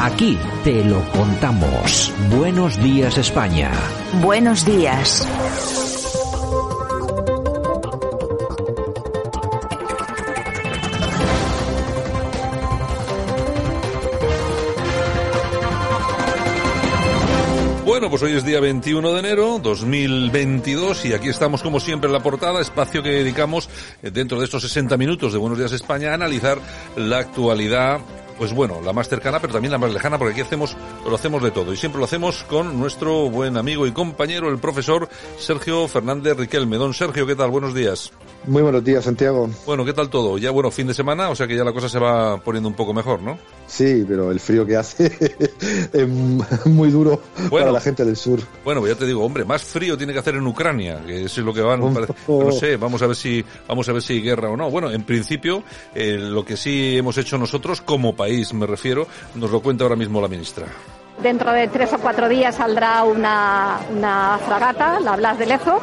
Aquí te lo contamos. Buenos días España. Buenos días. Bueno, pues hoy es día 21 de enero 2022 y aquí estamos como siempre en la portada, espacio que dedicamos eh, dentro de estos 60 minutos de Buenos Días España a analizar la actualidad pues bueno, la más cercana, pero también la más lejana, porque aquí hacemos, lo hacemos de todo. Y siempre lo hacemos con nuestro buen amigo y compañero, el profesor Sergio Fernández Riquelme. Don Sergio, ¿qué tal? Buenos días. Muy buenos días, Santiago. Bueno, ¿qué tal todo? Ya, bueno, fin de semana, o sea que ya la cosa se va poniendo un poco mejor, ¿no? Sí, pero el frío que hace es muy duro para la gente del sur. Bueno, pues ya te digo, hombre, más frío tiene que hacer en Ucrania, que eso es lo que van, no sé, vamos a ver si, vamos a ver si hay guerra o no. Bueno, en principio, eh, lo que sí hemos hecho nosotros como país, me refiero, nos lo cuenta ahora mismo la ministra. Dentro de tres o cuatro días saldrá una, una fragata, la Blas de Lezo,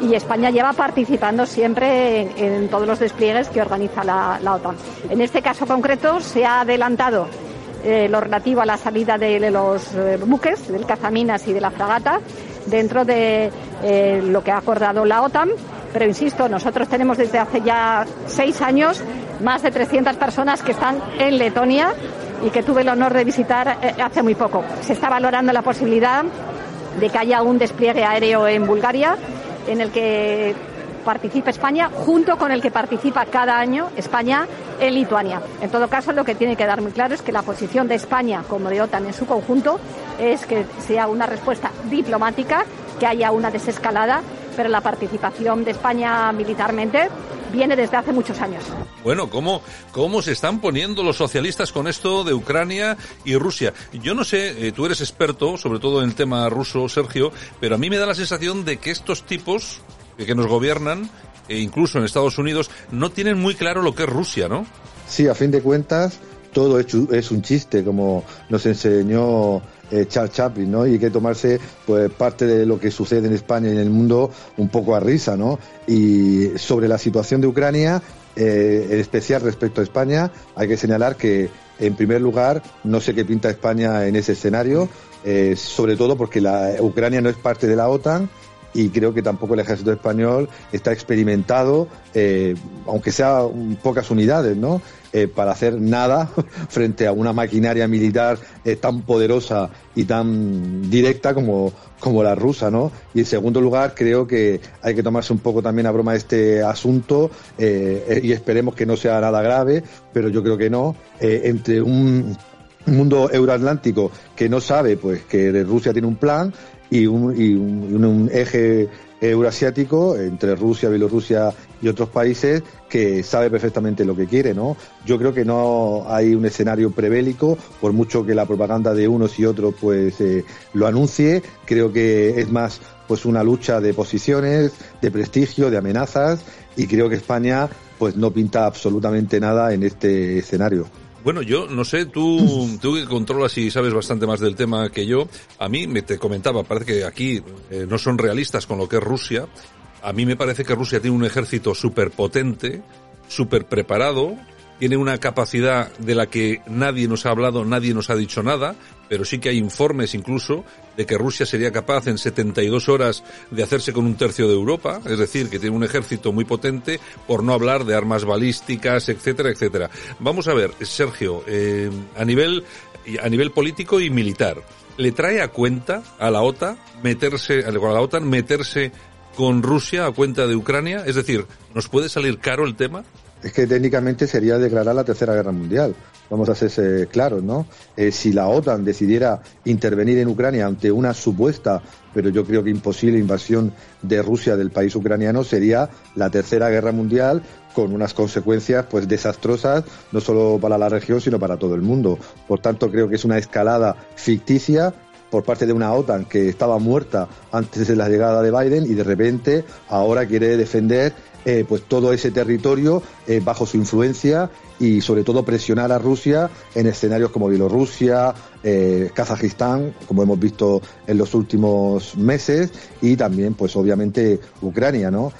y España lleva participando siempre en, todos los despliegues que organiza la, OTAN. En este caso concreto se ha adelantado eh, lo relativo a la salida de los eh, buques, del cazaminas y de la fragata, dentro de eh, lo que ha acordado la OTAN. Pero insisto, nosotros tenemos desde hace ya seis años más de 300 personas que están en Letonia y que tuve el honor de visitar hace muy poco. Se está valorando la posibilidad de que haya un despliegue aéreo en Bulgaria en el que participa España junto con el que participa cada año España en Lituania. En todo caso, lo que tiene que dar muy claro es que la posición de España como de OTAN en su conjunto es que sea una respuesta diplomática, que haya una desescalada, pero la participación de España militarmente viene desde hace muchos años. Bueno, ¿cómo, ¿cómo se están poniendo los socialistas con esto de Ucrania y Rusia? Yo no sé, eh, tú eres experto, sobre todo en el tema ruso, Sergio, pero a mí me da la sensación de que estos tipos que nos gobiernan, e incluso en Estados Unidos, no tienen muy claro lo que es Rusia, ¿no? Sí, a fin de cuentas, todo es un chiste, como nos enseñó eh, Charles Chaplin, ¿no? Y hay que tomarse pues parte de lo que sucede en España y en el mundo un poco a risa, ¿no? Y sobre la situación de Ucrania, eh, en especial respecto a España, hay que señalar que en primer lugar no sé qué pinta España en ese escenario, eh, sobre todo porque la Ucrania no es parte de la OTAN y creo que tampoco el ejército español está experimentado, aunque sea pocas unidades, ¿no? Eh, para hacer nada frente a una maquinaria militar eh, tan poderosa y tan directa como, como la rusa, ¿no? Y en segundo lugar, creo que hay que tomarse un poco también a broma este asunto eh, y esperemos que no sea nada grave, pero yo creo que no. Entre un mundo euroatlántico que no sabe pues que Rusia tiene un plan y un eje eurasiático entre Rusia, Bielorrusia y otros países que sabe perfectamente lo que quiere, ¿no? Yo creo que no hay un escenario prebélico, por mucho que la propaganda de unos y otros pues eh, lo anuncie, creo que es más pues una lucha de posiciones, de prestigio, de amenazas y creo que España pues no pinta absolutamente nada en este escenario. Bueno, yo no sé, tú, tú que controlas y sabes bastante más del tema que yo, a mí me te comentaba, parece que aquí eh, no son realistas con lo que es Rusia. A mí me parece que Rusia tiene un ejército súper potente, súper preparado, tiene una capacidad de la que nadie nos ha hablado, nadie nos ha dicho nada, pero sí que hay informes incluso de que Rusia sería capaz en 72 horas de hacerse con un tercio de Europa, es decir, que tiene un ejército muy potente, por no hablar de armas balísticas, etcétera, etcétera. Vamos a ver, Sergio, eh, a nivel a nivel político y militar, ¿le trae a cuenta a la OTAN meterse, a la OTAN meterse con Rusia a cuenta de Ucrania? Es decir, ¿nos puede salir caro el tema? Es que técnicamente sería declarar la Tercera Guerra Mundial. Vamos a ser claros, ¿no? Eh, si la OTAN decidiera intervenir en Ucrania ante una supuesta, pero yo creo que imposible invasión de Rusia del país ucraniano, sería la Tercera Guerra Mundial con unas consecuencias pues desastrosas no solo para la región sino para todo el mundo. Por tanto, creo que es una escalada ficticia por parte de una OTAN que estaba muerta antes de la llegada de Biden y de repente ahora quiere defender eh, pues todo ese territorio eh, bajo su influencia y sobre todo presionar a Rusia en escenarios como Bielorrusia, eh, Kazajistán, como hemos visto en los últimos meses, y también, pues obviamente, Ucrania, ¿no?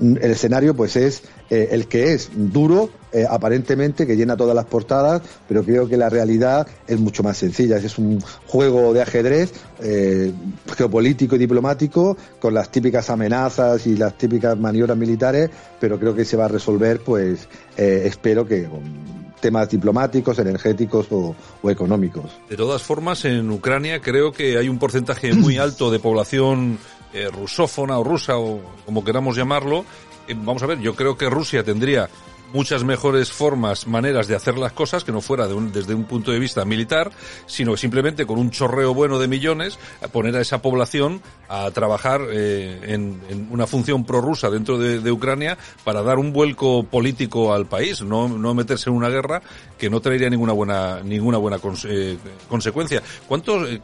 El escenario pues es eh, el que es duro eh, aparentemente que llena todas las portadas pero creo que la realidad es mucho más sencilla es un juego de ajedrez eh, geopolítico y diplomático con las típicas amenazas y las típicas maniobras militares pero creo que se va a resolver pues espero que con temas diplomáticos, energéticos o, o, económicos. De todas formas, en Ucrania creo que hay un porcentaje muy alto de población eh, rusófona o rusa o como queramos llamarlo, eh, vamos a ver, yo creo que Rusia tendría muchas mejores formas, maneras de hacer las cosas que no fuera desde un punto de vista militar, sino simplemente con un chorreo bueno de millones, poner a esa población a trabajar eh, en, una función prorrusa dentro de, Ucrania para dar un vuelco político al país, no, meterse en una guerra que no traería ninguna buena ninguna buena eh, consecuencia. ¿Cuánto, eh,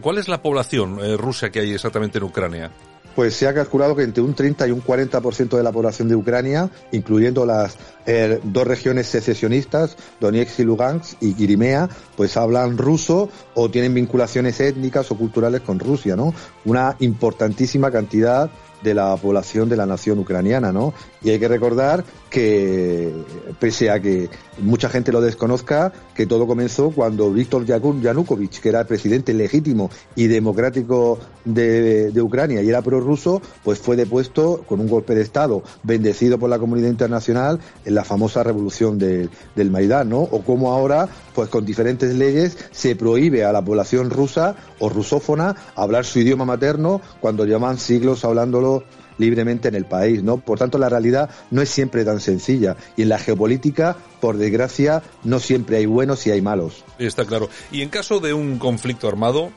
¿Cuál es la población rusa que hay exactamente en Ucrania? Pues se ha calculado que entre un 30 y un 40% de la población de Ucrania, incluyendo las eh, dos regiones secesionistas, Donetsk y Lugansk y Crimea, pues hablan ruso o tienen vinculaciones étnicas o culturales con Rusia, ¿no? Una importantísima cantidad de la población de la nación ucraniana, ¿no? Y hay que recordar que, pese a que mucha gente lo desconozca, que todo comenzó cuando Víctor Yanukovych, que era el presidente legítimo y democrático de, Ucrania y era prorruso, pues fue depuesto con un golpe de Estado, bendecido por la comunidad internacional en la famosa revolución del Maidán, ¿no? O como ahora, pues con diferentes leyes, se prohíbe a la población rusa o rusófona hablar su idioma materno cuando llevan siglos hablándolo libremente en el país, ¿no? Por tanto, la realidad no es siempre tan sencilla y en la geopolítica, por desgracia, no siempre hay buenos y hay malos. Está claro. Y en caso de un conflicto armado,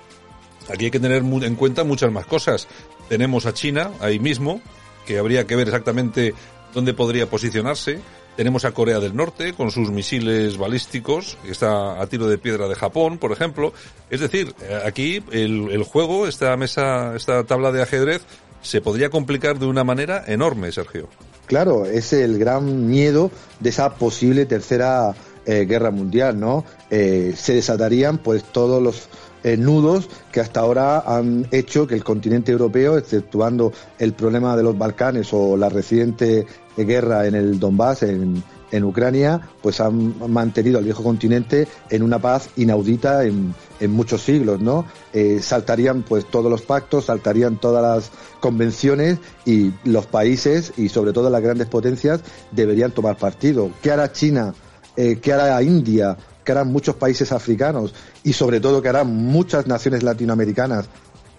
aquí hay que tener en cuenta muchas más cosas. Tenemos a China ahí mismo, que habría que ver exactamente dónde podría posicionarse. Tenemos a Corea del Norte con sus misiles balísticos, que está a tiro de piedra de Japón, por ejemplo. Es decir, eh, aquí el, el juego, esta mesa, esta tabla de ajedrez, se podría complicar de una manera enorme, Sergio. Claro, es el gran miedo de esa posible tercera eh, guerra mundial, ¿no? Eh, se desatarían pues todos los eh, nudos que hasta ahora han hecho que el continente europeo, exceptuando el problema de los Balcanes o la reciente guerra en el Donbass, en, en Ucrania, pues han mantenido al viejo continente en una paz inaudita en, en muchos siglos, ¿no? Eh, saltarían pues todos los pactos, saltarían todas las convenciones y los países y sobre todo las grandes potencias deberían tomar partido. ¿Qué hará China? Eh, ¿Qué hará India? ¿Qué harán muchos países africanos? Y sobre todo, ¿qué harán muchas naciones latinoamericanas?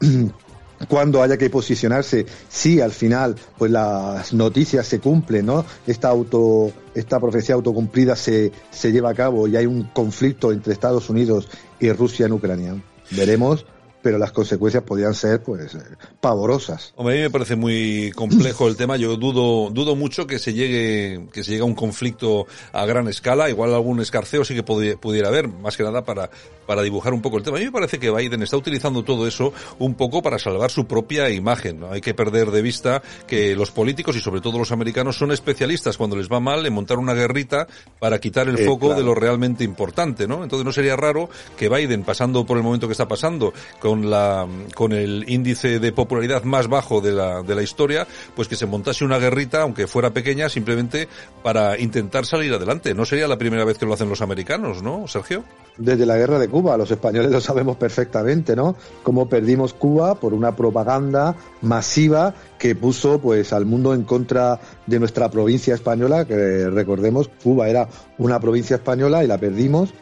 cuando haya que posicionarse, si al final pues las noticias se cumplen, ¿no? Esta auto, esta profecía autocumplida se, se lleva a cabo y hay un conflicto entre Estados Unidos y Rusia en Ucrania. Veremos pero las consecuencias podrían ser pues eh, pavorosas. Hombre, a mí me parece muy complejo el tema. Yo dudo dudo mucho que se llegue que se llegue a un conflicto a gran escala. Igual algún escarceo sí que pudiera haber, más que nada para para dibujar un poco el tema. A mí me parece que Biden está utilizando todo eso un poco para salvar su propia imagen. ¿no? Hay que perder de vista que los políticos y sobre todo los americanos son especialistas cuando les va mal en montar una guerrita para quitar el eh, foco de lo realmente importante, ¿no? Entonces no sería raro que Biden, pasando por el momento que está pasando, con la con el índice de popularidad más bajo de la de la historia, pues que se montase una guerrita, aunque fuera pequeña, simplemente para intentar salir adelante. No sería la primera vez que lo hacen los americanos, ¿no, Sergio? Desde la guerra de Cuba, los españoles lo sabemos perfectamente, ¿no? Cómo perdimos Cuba por una propaganda masiva que puso pues al mundo en contra de nuestra provincia española, que recordemos, Cuba era una provincia española y la perdimos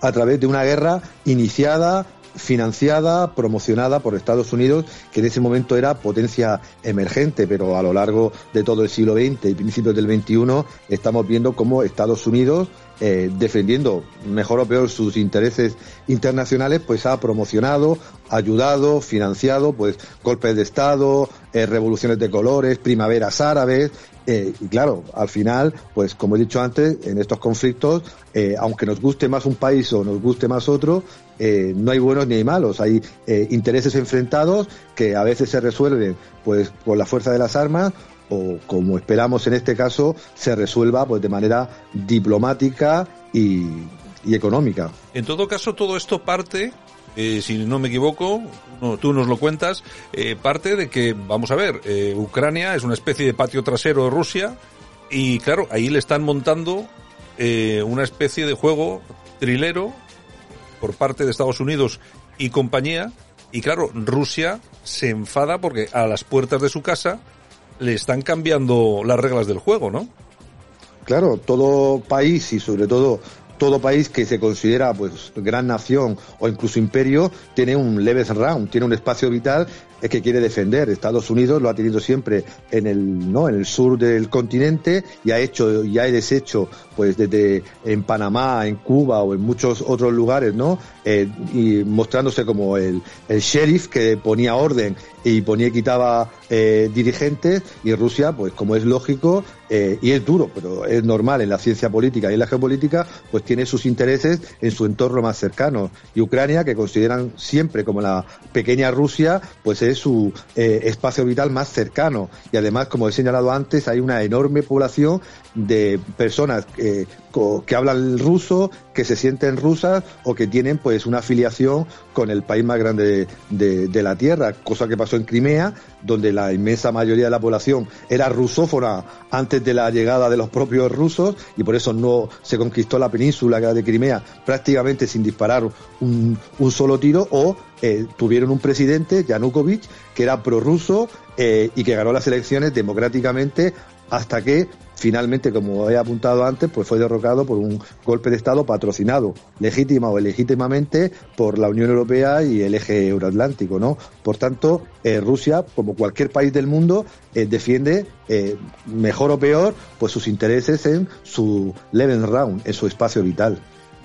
a través de una guerra iniciada financiada, promocionada por Estados Unidos, que en ese momento era potencia emergente, pero a lo largo de todo el siglo XX y principios del XXI estamos viendo cómo Estados Unidos eh, defendiendo mejor o peor sus intereses internacionales, pues ha promocionado, ayudado, financiado, pues golpes de Estado, eh, revoluciones de colores, primaveras árabes, eh, y claro, al final, pues como he dicho antes, en estos conflictos, aunque nos guste más un país o nos guste más otro, no hay buenos ni hay malos. Hay intereses enfrentados que a veces se resuelven pues por la fuerza de las armas o como esperamos en este caso, se resuelva pues de manera diplomática y, económica. En todo caso, todo esto parte eh, si no me equivoco, tú nos lo cuentas, eh, parte de que, vamos a ver, eh, Ucrania es una especie de patio trasero de Rusia y claro, ahí le están montando una especie de juego trilero por parte de Estados Unidos y compañía y claro, Rusia se enfada porque a las puertas de su casa le están cambiando las reglas del juego, ¿no? Claro, todo país y sobre todo todo país que se considera pues gran nación o incluso imperio tiene un leves round, tiene un espacio vital que quiere defender. Estados Unidos lo ha tenido siempre en el no en el sur del continente y ha hecho y ha deshecho pues desde en Panamá, en Cuba o en muchos otros lugares, ¿no? Eh, y mostrándose como el, el sheriff que ponía orden y ponía y quitaba eh, dirigentes y Rusia, pues como es lógico, eh, y es duro, pero es normal en la ciencia política y en la geopolítica, pues tiene sus intereses en su entorno más cercano. Y Ucrania, que consideran siempre como la pequeña Rusia, pues es su eh, espacio vital más cercano. Y además, como he señalado antes, hay una enorme población de personas que, hablan ruso, que se sienten rusas o que tienen pues una afiliación con el país más grande de, la tierra, cosa que pasó en Crimea, donde la inmensa mayoría de la población era rusófona antes de la llegada de los propios rusos y por eso no se conquistó la península de Crimea prácticamente sin disparar un, solo tiro o eh, tuvieron un presidente, Yanukovych, que era prorruso eh, y que ganó las elecciones democráticamente hasta que finalmente, como he apuntado antes, pues fue derrocado por un golpe de Estado patrocinado, legítima o ilegítimamente, por la Unión Europea y el eje euroatlántico, ¿no? Por tanto, eh, Rusia, como cualquier país del mundo, eh, defiende, eh, mejor o peor, pues sus intereses en su round, en su espacio vital.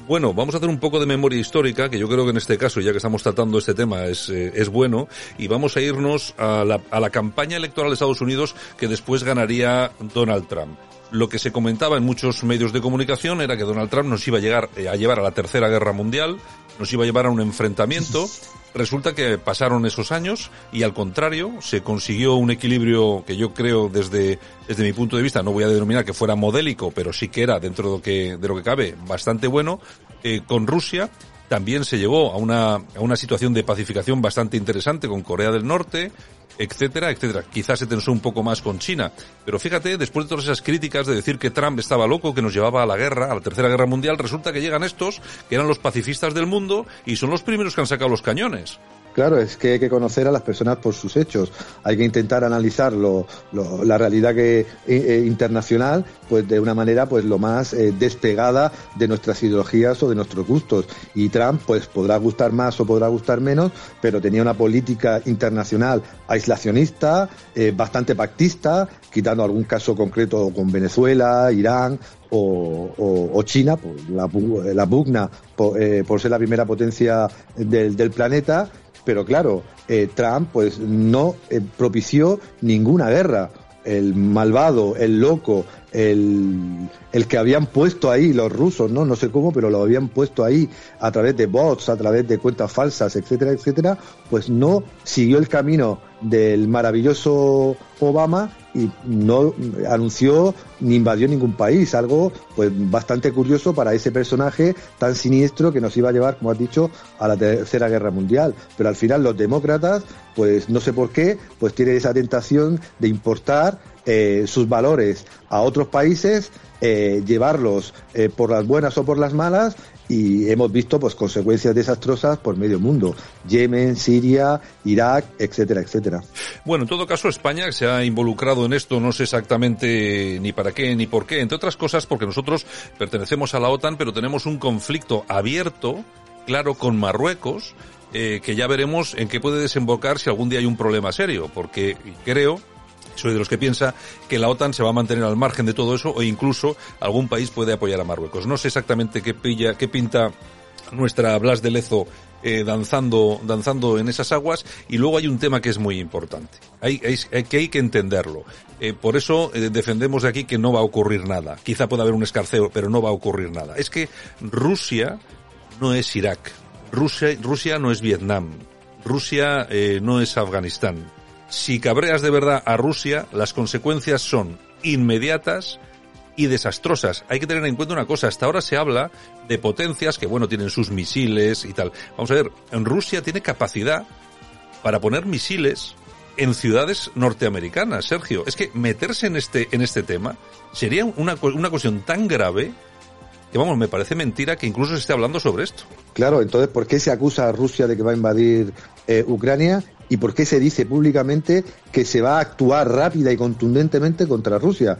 Bueno, vamos a hacer un poco de memoria histórica, que yo creo que en este caso, ya que estamos tratando este tema, es, eh, es bueno, y vamos a irnos a la, a la campaña electoral de Estados Unidos que después ganaría Donald Trump. Lo que se comentaba en muchos medios de comunicación era que Donald Trump nos iba a llegar eh, a llevar a la Tercera Guerra Mundial, nos iba a llevar a un enfrentamiento. Resulta que pasaron esos años y al contrario se consiguió un equilibrio que yo creo desde, desde mi punto de vista, no voy a denominar que fuera modélico, pero sí que era dentro de lo que, de lo que cabe bastante bueno, eh, con Rusia también se llegó a una, a una situación de pacificación bastante interesante con Corea del Norte, etcétera, etcétera. Quizás se tensó un poco más con China. Pero fíjate, después de todas esas críticas de decir que Trump estaba loco, que nos llevaba a la guerra, a la tercera guerra mundial, resulta que llegan estos, que eran los pacifistas del mundo, y son los primeros que han sacado los cañones. Claro, es que hay que conocer a las personas por sus hechos. Hay que intentar analizar la realidad que, eh, eh, internacional, pues de una manera, pues lo más eh, despegada de nuestras ideologías o de nuestros gustos. Y Trump, pues podrá gustar más o podrá gustar menos, pero tenía una política internacional aislacionista, bastante pactista, quitando algún caso concreto con Venezuela, Irán, o, China, pues, la, pugna por, ser la primera potencia del planeta, pero claro, eh, Trump pues no eh, propició ninguna guerra. El malvado, el loco, el, el, que habían puesto ahí los rusos, ¿no? No sé cómo, pero lo habían puesto ahí a través de bots, a través de cuentas falsas, etcétera, etcétera, pues no siguió el camino del maravilloso Obama y no anunció ni invadió ningún país, algo pues bastante curioso para ese personaje tan siniestro que nos iba a llevar, como has dicho, a la tercera guerra mundial. Pero al final los demócratas, pues no sé por qué, pues tienen esa tentación de importar eh, sus valores a otros países, eh, llevarlos eh, por las buenas o por las malas y hemos visto pues consecuencias desastrosas por medio mundo. Yemen Siria Irak etcétera etcétera. Bueno en todo caso España se ha involucrado en esto no sé exactamente ni para qué ni por qué entre otras cosas porque nosotros pertenecemos a la OTAN pero tenemos un conflicto abierto claro con Marruecos que ya veremos en qué puede desembocar si algún día hay un problema serio, porque creo soy de los que piensa que la OTAN se va a mantener al margen de todo eso o incluso algún país puede apoyar a Marruecos. No sé exactamente qué pilla, qué pinta nuestra Blas de Lezo eh, danzando, danzando en esas aguas. Y luego hay un tema que es muy importante. Hay, que hay que entenderlo. Eh, por eso eh, defendemos de aquí que no va a ocurrir nada. Quizá pueda haber un escarceo, pero no va a ocurrir nada. Es que Rusia no es Irak. Rusia, Rusia no es Vietnam. Rusia eh, no es Afganistán. Si cabreas de verdad a Rusia, las consecuencias son inmediatas y desastrosas. Hay que tener en cuenta una cosa, hasta ahora se habla de potencias que, bueno, tienen sus misiles y tal. Vamos a ver, Rusia tiene capacidad para poner misiles en ciudades norteamericanas, Sergio. Es que meterse en este, en este tema sería una, una cuestión tan grave que, vamos, me parece mentira que incluso se esté hablando sobre esto. Claro, entonces, ¿por qué se acusa a Rusia de que va a invadir eh, Ucrania? ¿Y por qué se dice públicamente que se va a actuar rápida y contundentemente contra Rusia?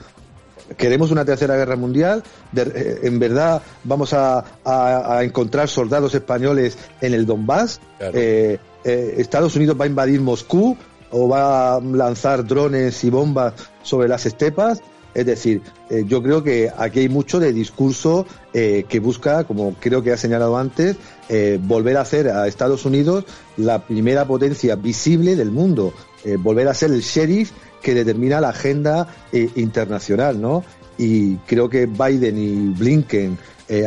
queremos una tercera guerra mundial, de, en verdad vamos a, a, a, encontrar soldados españoles en el Donbass, claro. eh, eh, Estados Unidos va a invadir Moscú o va a lanzar drones y bombas sobre las estepas. Es decir, eh, yo creo que aquí hay mucho de discurso eh, que busca, como creo que ha señalado antes, eh, volver a hacer a Estados Unidos la primera potencia visible del mundo, volver a ser el sheriff que determina la agenda internacional, ¿no? Y creo que Biden y Blinken, eh,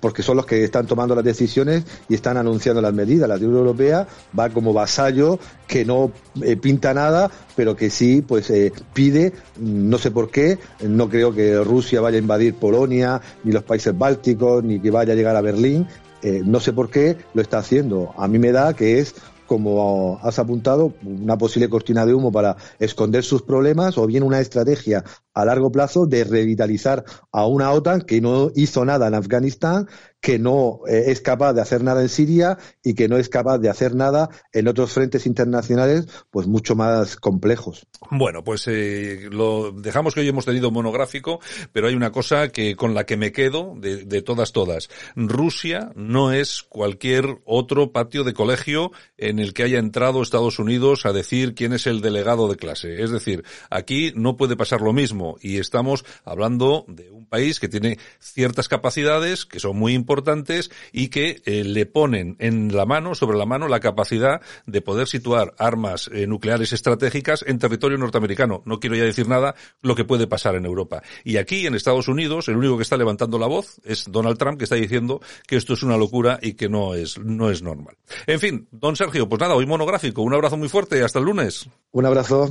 porque son los que están tomando las decisiones y están anunciando las medidas. La Unión Europea va como vasallo que no eh, pinta nada, pero que sí, pues eh, pide, no sé por qué, no creo que Rusia vaya a invadir Polonia, ni los países bálticos, ni que vaya a llegar a Berlín. no sé por qué lo está haciendo. A mí me da que es como has apuntado, una posible cortina de humo para esconder sus problemas o bien una estrategia a largo plazo de revitalizar a una OTAN que no hizo nada en Afganistán, que no eh, es capaz de hacer nada en Siria y que no es capaz de hacer nada en otros frentes internacionales pues mucho más complejos. Bueno, pues eh, lo dejamos que hoy hemos tenido monográfico, pero hay una cosa que con la que me quedo de, de todas todas. Rusia no es cualquier otro patio de colegio en el que haya entrado Estados Unidos a decir quién es el delegado de clase. Es decir, aquí no puede pasar lo mismo y estamos hablando de un país que tiene ciertas capacidades que son muy importantes y que eh, le ponen en la mano, sobre la mano, la capacidad de poder situar armas eh, nucleares estratégicas en territorio norteamericano. No quiero ya decir nada lo que puede pasar en Europa. Y aquí, en Estados Unidos, el único que está levantando la voz es Donald Trump, que está diciendo que esto es una locura y que no es, no es normal. En fin, don Sergio, pues nada, hoy monográfico. Un abrazo muy fuerte. Hasta el lunes. Un abrazo.